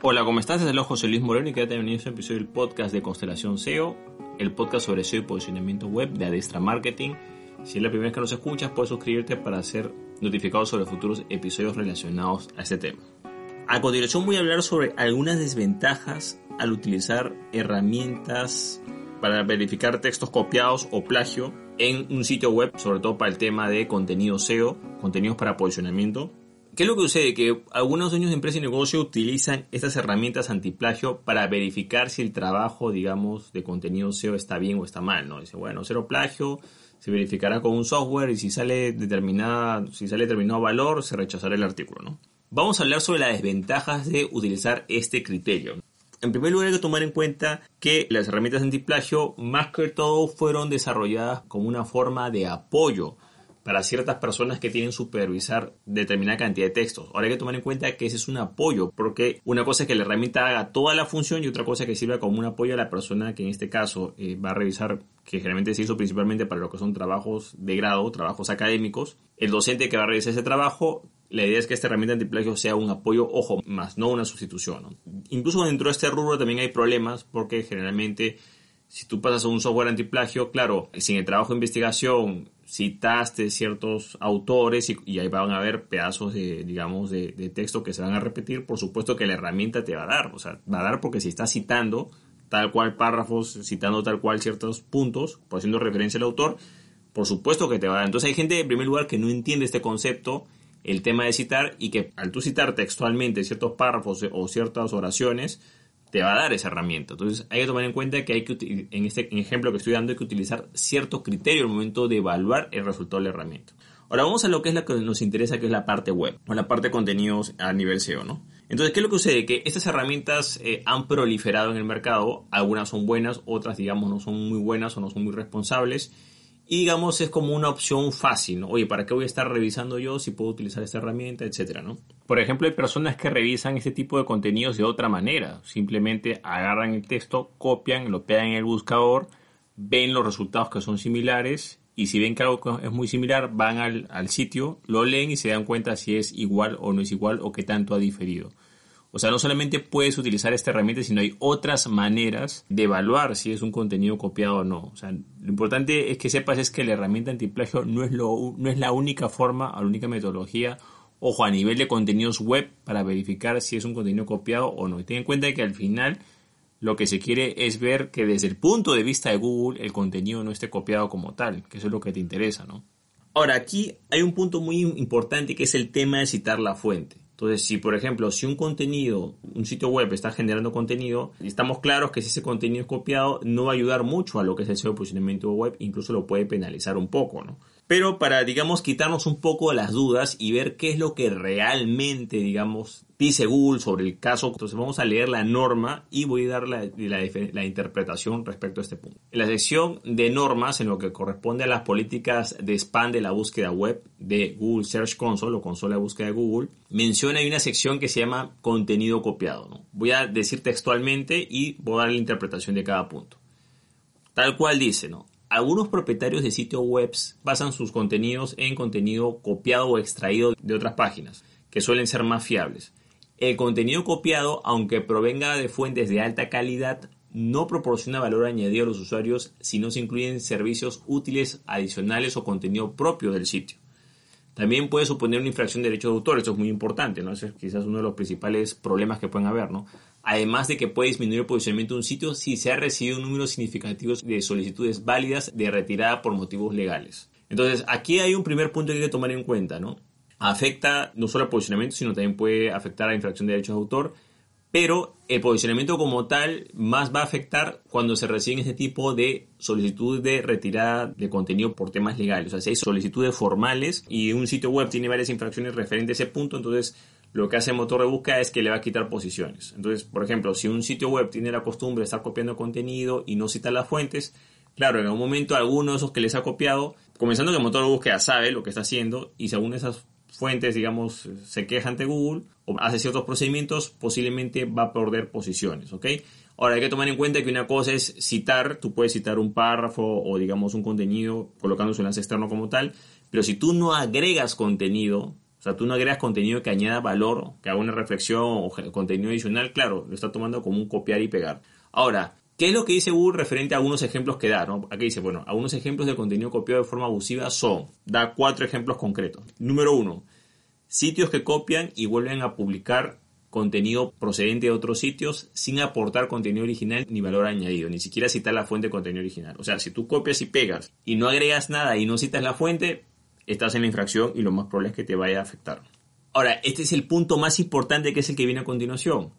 Hola, ¿cómo estás? Es el José Luis Moreno y quédate bienvenido a este episodio del podcast de Constelación SEO, el podcast sobre SEO y posicionamiento web de Adestra Marketing. Si es la primera vez que nos escuchas, puedes suscribirte para ser notificado sobre futuros episodios relacionados a este tema. A continuación voy a hablar sobre algunas desventajas al utilizar herramientas para verificar textos copiados o plagio en un sitio web, sobre todo para el tema de contenido SEO, contenidos para posicionamiento ¿Qué es lo que sucede? Que algunos dueños de empresa y negocio utilizan estas herramientas antiplagio para verificar si el trabajo, digamos, de contenido SEO está bien o está mal, ¿no? Dice, bueno, cero plagio, se verificará con un software y si sale determinada, si sale determinado valor, se rechazará el artículo, ¿no? Vamos a hablar sobre las desventajas de utilizar este criterio. En primer lugar hay que tomar en cuenta que las herramientas antiplagio más que todo fueron desarrolladas como una forma de apoyo para ciertas personas que tienen supervisar determinada cantidad de textos. Ahora hay que tomar en cuenta que ese es un apoyo, porque una cosa es que la herramienta haga toda la función y otra cosa es que sirva como un apoyo a la persona que en este caso eh, va a revisar, que generalmente se hizo principalmente para lo que son trabajos de grado, trabajos académicos. El docente que va a revisar ese trabajo la idea es que esta herramienta antiplagio sea un apoyo, ojo, más no una sustitución. Incluso dentro de este rubro también hay problemas porque generalmente si tú pasas a un software antiplagio, claro, sin el trabajo de investigación citaste ciertos autores y, ahí van a haber pedazos de, digamos, de, texto que se van a repetir, por supuesto que la herramienta te va a dar, o sea, va a dar porque si estás citando tal cual párrafos, citando tal cual ciertos puntos, haciendo referencia al autor, por supuesto que te va a dar. Entonces hay gente, en primer lugar, que no entiende este concepto, el tema de citar, y que al tú citar textualmente ciertos párrafos o ciertas oraciones, te va a dar esa herramienta. Entonces hay que tomar en cuenta que hay que, en este ejemplo que estoy dando, hay que utilizar cierto criterio al momento de evaluar el resultado de la herramienta. Ahora vamos a lo que es la que nos interesa, que es la parte web, o la parte de contenidos a nivel SEO, ¿no? Entonces, ¿qué es lo que sucede? Que estas herramientas eh, han proliferado en el mercado, algunas son buenas, otras, digamos, no son muy buenas o no son muy responsables, y digamos, es como una opción fácil, ¿no? Oye, ¿para qué voy a estar revisando yo si puedo utilizar esta herramienta, etcétera, ¿no? Por ejemplo, hay personas que revisan este tipo de contenidos de otra manera. Simplemente agarran el texto, copian, lo pegan en el buscador, ven los resultados que son similares y si ven que algo es muy similar, van al, al sitio, lo leen y se dan cuenta si es igual o no es igual o qué tanto ha diferido. O sea, no solamente puedes utilizar esta herramienta, sino hay otras maneras de evaluar si es un contenido copiado o no. O sea, lo importante es que sepas es que la herramienta antiplagio no es, lo, no es la única forma, la única metodología, ojo, a nivel de contenidos web para verificar si es un contenido copiado o no. Y ten en cuenta que al final lo que se quiere es ver que desde el punto de vista de Google el contenido no esté copiado como tal, que eso es lo que te interesa, ¿no? Ahora, aquí hay un punto muy importante que es el tema de citar la fuente. Entonces, si por ejemplo, si un contenido, un sitio web está generando contenido, estamos claros que si ese contenido es copiado, no va a ayudar mucho a lo que es el SEO posicionamiento web, incluso lo puede penalizar un poco, ¿no? Pero para, digamos, quitarnos un poco las dudas y ver qué es lo que realmente, digamos, dice Google sobre el caso, entonces vamos a leer la norma y voy a dar la, la, interpretación respecto a este punto. En la sección de normas, en lo que corresponde a las políticas de spam de la búsqueda web de Google Search Console o consola de búsqueda de Google, menciona hay una sección que se llama contenido copiado. ¿no? Voy a decir textualmente y voy a dar la interpretación de cada punto. Tal cual dice, ¿no? Algunos propietarios de sitios web basan sus contenidos en contenido copiado o extraído de otras páginas, que suelen ser más fiables. El contenido copiado, aunque provenga de fuentes de alta calidad, no proporciona valor añadido a los usuarios si no se incluyen servicios útiles adicionales o contenido propio del sitio. También puede suponer una infracción de derechos de autor, esto es muy importante, ¿no? Es quizás uno de los principales problemas que pueden haber, ¿no? Además de que puede disminuir el posicionamiento de un sitio si se ha recibido un número significativo de solicitudes válidas de retirada por motivos legales. Entonces, aquí hay un primer punto que hay que tomar en cuenta, ¿no? Afecta no solo al posicionamiento, sino también puede afectar a la infracción de derechos de autor, pero el posicionamiento como tal más va a afectar cuando se reciben este tipo de solicitudes de retirada de contenido por temas legales. O sea, si hay solicitudes formales y un sitio web tiene varias infracciones referentes a ese punto, entonces lo que hace el motor de búsqueda es que le va a quitar posiciones. Entonces, por ejemplo, si un sitio web tiene la costumbre de estar copiando contenido y no cita las fuentes, claro, en algún momento alguno de esos que les ha copiado, comenzando que el motor de búsqueda sabe lo que está haciendo y de esas fuentes, digamos, se queja ante Google o hace ciertos procedimientos, posiblemente va a perder posiciones, ¿ok? Ahora hay que tomar en cuenta que una cosa es citar, tú puedes citar un párrafo o digamos un contenido colocando su enlace externo como tal, pero si tú no agregas contenido, O sea, tú no agregas contenido que añada valor, que haga una reflexión o contenido adicional, claro, lo está tomando como un copiar y pegar. Ahora, ¿qué es lo que dice Google referente a algunos ejemplos que da? Aquí dice, bueno, algunos ejemplos de contenido copiado de forma abusiva son, da cuatro ejemplos concretos. Número uno, sitios que copian y vuelven a publicar contenido procedente de otros sitios sin aportar contenido original ni valor añadido, ni siquiera citar la fuente de contenido original. O sea, si tú copias y pegas y no agregas nada y no citas la fuente, estás en la infracción y lo más probable es que te vaya a afectar. Ahora, este es el punto más importante que es el que viene a continuación.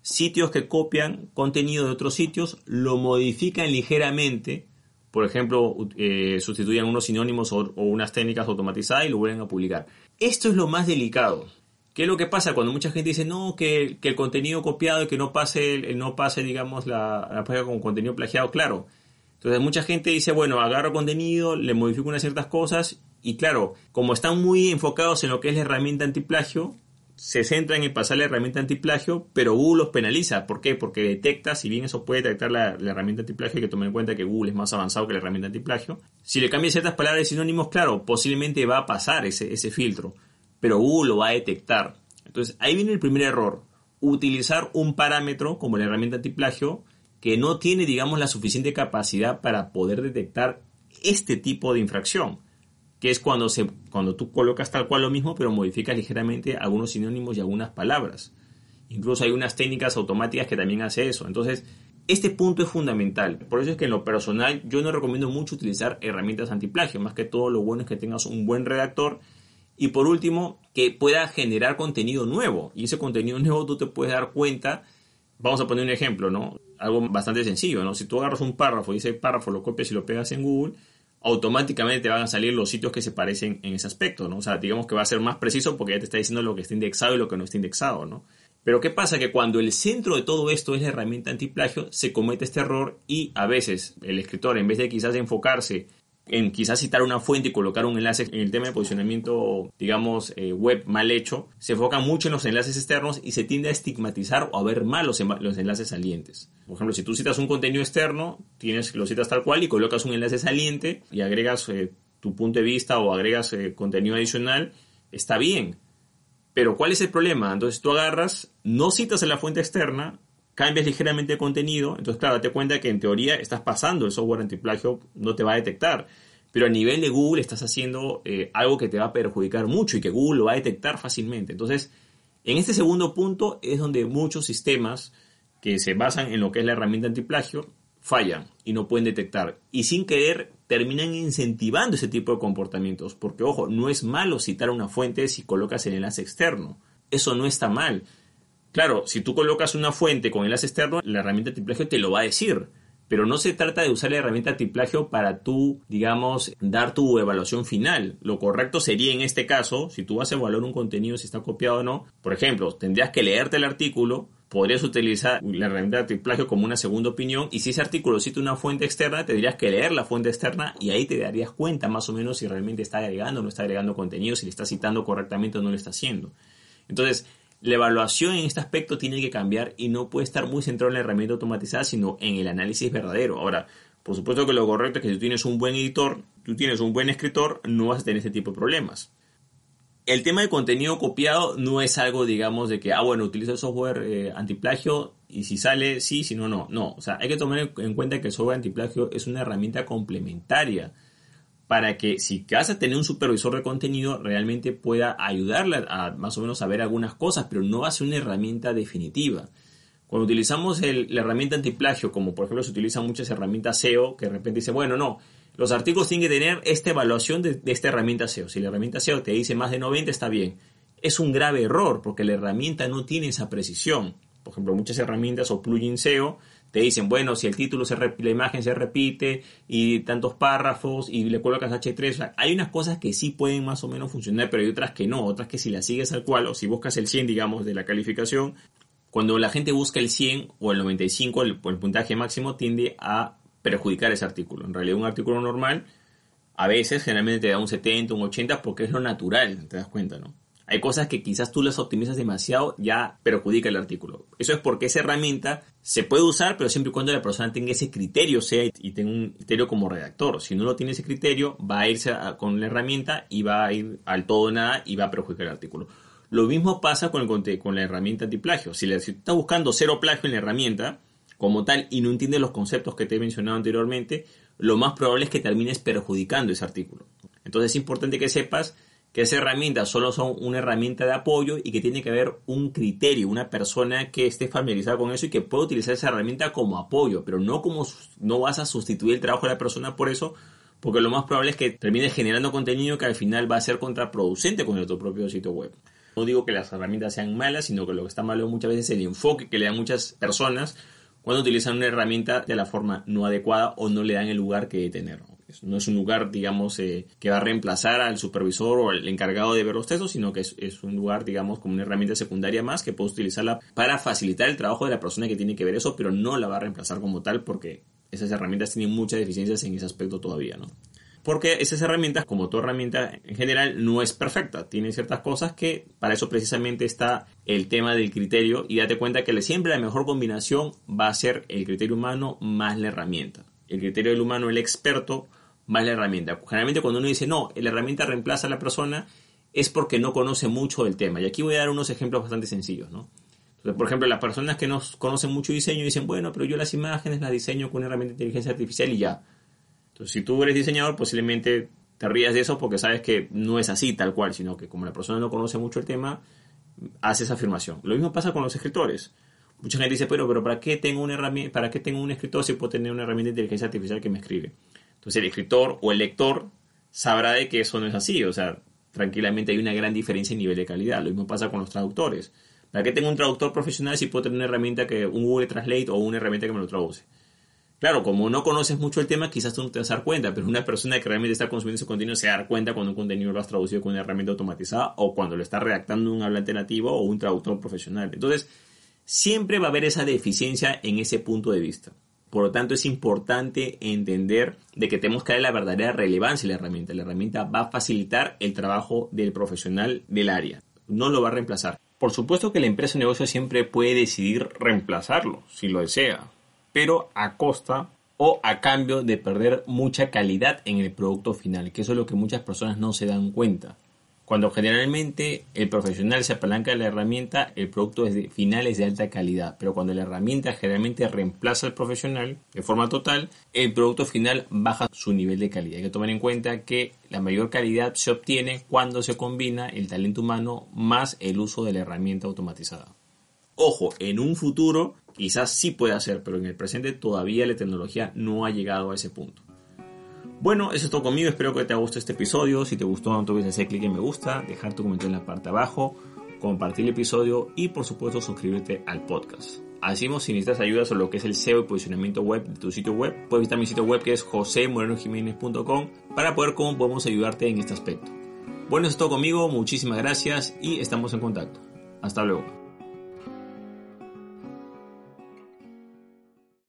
Sitios que copian contenido de otros sitios, lo modifican ligeramente, por ejemplo, eh, sustituyen unos sinónimos o, unas técnicas automatizadas y lo vuelven a publicar. Esto es lo más delicado. ¿Qué es lo que pasa cuando mucha gente dice no, que, el contenido copiado y que no pase, no pase digamos, la, la página con contenido plagiado? Claro. Entonces mucha gente dice, bueno, agarro contenido, le modifico unas ciertas cosas y claro, como están muy enfocados en lo que es la herramienta antiplagio, se centran en pasar la herramienta antiplagio, pero Google los penaliza. ¿Por qué? Porque detecta, si bien eso puede detectar la, herramienta antiplagio, hay que tomar en cuenta que Google es más avanzado que la herramienta antiplagio. Si le cambia ciertas palabras y sinónimos, claro, posiblemente va a pasar ese, ese filtro, pero Google lo va a detectar. Entonces, ahí viene el primer error. Utilizar un parámetro como la herramienta antiplagio que no tiene, digamos, la suficiente capacidad para poder detectar este tipo de infracción que es cuando, se, cuando tú colocas tal cual lo mismo, pero modificas ligeramente algunos sinónimos y algunas palabras. Incluso hay unas técnicas automáticas que también hace eso. Entonces, este punto es fundamental. Por eso es que en lo personal yo no recomiendo mucho utilizar herramientas antiplagio. Más que todo lo bueno es que tengas un buen redactor. Y por último, que pueda generar contenido nuevo. Y ese contenido nuevo tú te puedes dar cuenta. Vamos a poner un ejemplo, ¿no? Algo bastante sencillo, ¿no? Si tú agarras un párrafo y ese párrafo lo copias y lo pegas en Google, automáticamente te van a salir los sitios que se parecen en ese aspecto, ¿no? O sea, digamos que va a ser más preciso porque ya te está diciendo lo que está indexado y lo que no está indexado, ¿no? Pero ¿qué pasa? Que cuando el centro de todo esto es la herramienta antiplagio, se comete este error y a veces el escritor, en vez de quizás enfocarse en quizás citar una fuente y colocar un enlace en el tema de posicionamiento, digamos, eh, web mal hecho, se enfoca mucho en los enlaces externos y se tiende a estigmatizar o a ver mal los, enlaces salientes. Por ejemplo, si tú citas un contenido externo, tienes lo citas tal cual y colocas un enlace saliente y agregas eh, tu punto de vista o agregas eh, contenido adicional, está bien. Pero ¿cuál es el problema? Entonces tú agarras, no citas en la fuente externa, cambias ligeramente el contenido, entonces claro, date cuenta que en teoría estás pasando el software antiplagio, no te va a detectar. Pero a nivel de Google estás haciendo eh, algo que te va a perjudicar mucho y que Google lo va a detectar fácilmente. Entonces, en este segundo punto es donde muchos sistemas que se basan en lo que es la herramienta antiplagio fallan y no pueden detectar. Y sin querer terminan incentivando ese tipo de comportamientos. Porque, ojo, no es malo citar una fuente si colocas el enlace externo. Eso no está mal. Claro, si tú colocas una fuente con enlace externo, la herramienta antiplagio te lo va a decir. Pero no se trata de usar la herramienta antiplagio para tú, digamos, dar tu evaluación final. Lo correcto sería en este caso, si tú vas a evaluar un contenido, si está copiado o no, por ejemplo, tendrías que leerte el artículo, podrías utilizar la herramienta antiplagio como una segunda opinión y si ese artículo cita una fuente externa, tendrías que leer la fuente externa y ahí te darías cuenta más o menos si realmente está agregando o no está agregando contenido, si le está citando correctamente o no lo está haciendo. Entonces, la evaluación en este aspecto tiene que cambiar y no puede estar muy centrado en la herramienta automatizada, sino en el análisis verdadero. Ahora, por supuesto que lo correcto es que si tú tienes un buen editor, tú tienes un buen escritor, no vas a tener este tipo de problemas. El tema de contenido copiado no es algo, digamos, de que, ah, bueno, utilizo el software eh, antiplagio y si sale, sí, si no, no. No, o sea, hay que tomar en cuenta que el software antiplagio es una herramienta complementaria para que si vas a tener un supervisor de contenido realmente pueda ayudarle a más o menos a ver algunas cosas, pero no va a ser una herramienta definitiva. Cuando utilizamos la herramienta antiplagio, como por ejemplo se utilizan muchas herramientas SEO, que de repente dice, bueno, no, los artículos tienen que tener esta evaluación de, de esta herramienta SEO. Si la herramienta SEO te dice más de 90, está bien. Es un grave error porque la herramienta no tiene esa precisión. Por ejemplo, muchas herramientas o plugins SEO te dicen, bueno, si el título se la imagen se repite y tantos párrafos y le colocas H3, hay unas cosas que sí pueden más o menos funcionar, pero hay otras que no, otras que si las sigues al cual o si buscas el 100, digamos, de la calificación, cuando la gente busca el 100 o el 95, el, el puntaje máximo tiende a perjudicar ese artículo. En realidad un artículo normal a veces generalmente te da un 70, un 80 porque es lo natural, te das cuenta, ¿no? Hay cosas que quizás tú las optimizas demasiado, ya perjudica el artículo. Eso es porque esa herramienta se puede usar, pero siempre y cuando la persona tenga ese criterio, sea y tenga un criterio como redactor. Si no lo tiene ese criterio, va a irse con la herramienta y va a ir al todo nada y va a perjudicar el artículo. Lo mismo pasa con, el, con la herramienta antiplagio. Si, le, si estás buscando cero plagio en la herramienta, como tal, y no entiendes los conceptos que te he mencionado anteriormente, lo más probable es que termines perjudicando ese artículo. Entonces es importante que sepas que esas herramientas solo son una herramienta de apoyo y que tiene que haber un criterio, una persona que esté familiarizada con eso y que pueda utilizar esa herramienta como apoyo, pero no como no vas a sustituir el trabajo de la persona por eso, porque lo más probable es que termines generando contenido que al final va a ser contraproducente con tu propio sitio web. No digo que las herramientas sean malas, sino que lo que está malo muchas veces es el enfoque que le dan muchas personas cuando utilizan una herramienta de la forma no adecuada o no le dan el lugar que debe tener. No es un lugar, digamos, eh, que va a reemplazar al supervisor o al encargado de ver los textos, sino que es, un lugar, digamos, como una herramienta secundaria más que puedes utilizarla para facilitar el trabajo de la persona que tiene que ver eso, pero no la va a reemplazar como tal porque esas herramientas tienen muchas deficiencias en ese aspecto todavía, ¿no? Porque esas herramientas, como toda herramienta en general, no es perfecta. Tiene ciertas cosas que para eso precisamente está el tema del criterio y date cuenta que siempre la mejor combinación va a ser el criterio humano más la herramienta. El criterio del humano, el experto, más la herramienta. Generalmente cuando uno dice, no, la herramienta reemplaza a la persona, es porque no conoce mucho del tema. Y aquí voy a dar unos ejemplos bastante sencillos, ¿no? por ejemplo, las personas que no conocen mucho diseño dicen, bueno, pero yo las imágenes las diseño con una herramienta de inteligencia artificial y ya. Entonces, si tú eres diseñador, posiblemente te rías de eso porque sabes que no es así tal cual, sino que como la persona no conoce mucho el tema, hace esa afirmación. Lo mismo pasa con los escritores. Mucha gente dice, pero, pero ¿para qué tengo una herramienta, para qué tengo un escritor si puedo tener una herramienta de inteligencia artificial que me escribe? Entonces el escritor o el lector sabrá de que eso no es así, o sea, tranquilamente hay una gran diferencia en nivel de calidad. Lo mismo pasa con los traductores. ¿Para qué tengo un traductor profesional si puedo tener una herramienta que un Google Translate o una herramienta que me lo traduce? Claro, como no conoces mucho el tema, quizás tú no te vas a dar cuenta, pero una persona que realmente está consumiendo ese contenido se va a dar cuenta cuando un contenido lo has traducido con una herramienta automatizada o cuando lo está redactando un hablante nativo o un traductor profesional. Entonces, siempre va a haber esa deficiencia en ese punto de vista. Por lo tanto, es importante entender de que tenemos que darle la verdadera relevancia a la herramienta. La herramienta va a facilitar el trabajo del profesional del área, no lo va a reemplazar. Por supuesto que la empresa o negocio siempre puede decidir reemplazarlo, si lo desea, pero a costa o a cambio de perder mucha calidad en el producto final, que eso es lo que muchas personas no se dan cuenta. Cuando generalmente el profesional se apalanca de la herramienta, el producto final es de alta calidad, pero cuando la herramienta generalmente reemplaza al profesional de forma total, el producto final baja su nivel de calidad. Hay que tomar en cuenta que la mayor calidad se obtiene cuando se combina el talento humano más el uso de la herramienta automatizada. Ojo, en un futuro quizás sí puede hacer, pero en el presente todavía la tecnología no ha llegado a ese punto. Bueno, eso es todo conmigo. Espero que te haya gustado este episodio. Si te gustó, no te olvides hacer clic en me gusta, dejar tu comentario en la parte de abajo, compartir el episodio y, por supuesto, suscribirte al podcast. Así si necesitas ayuda sobre lo que es el SEO y posicionamiento web de tu sitio web, puedes visitar mi sitio web que es josemorenojiménez.com para poder cómo podemos ayudarte en este aspecto. Bueno, eso es todo conmigo. Muchísimas gracias y estamos en contacto. Hasta luego.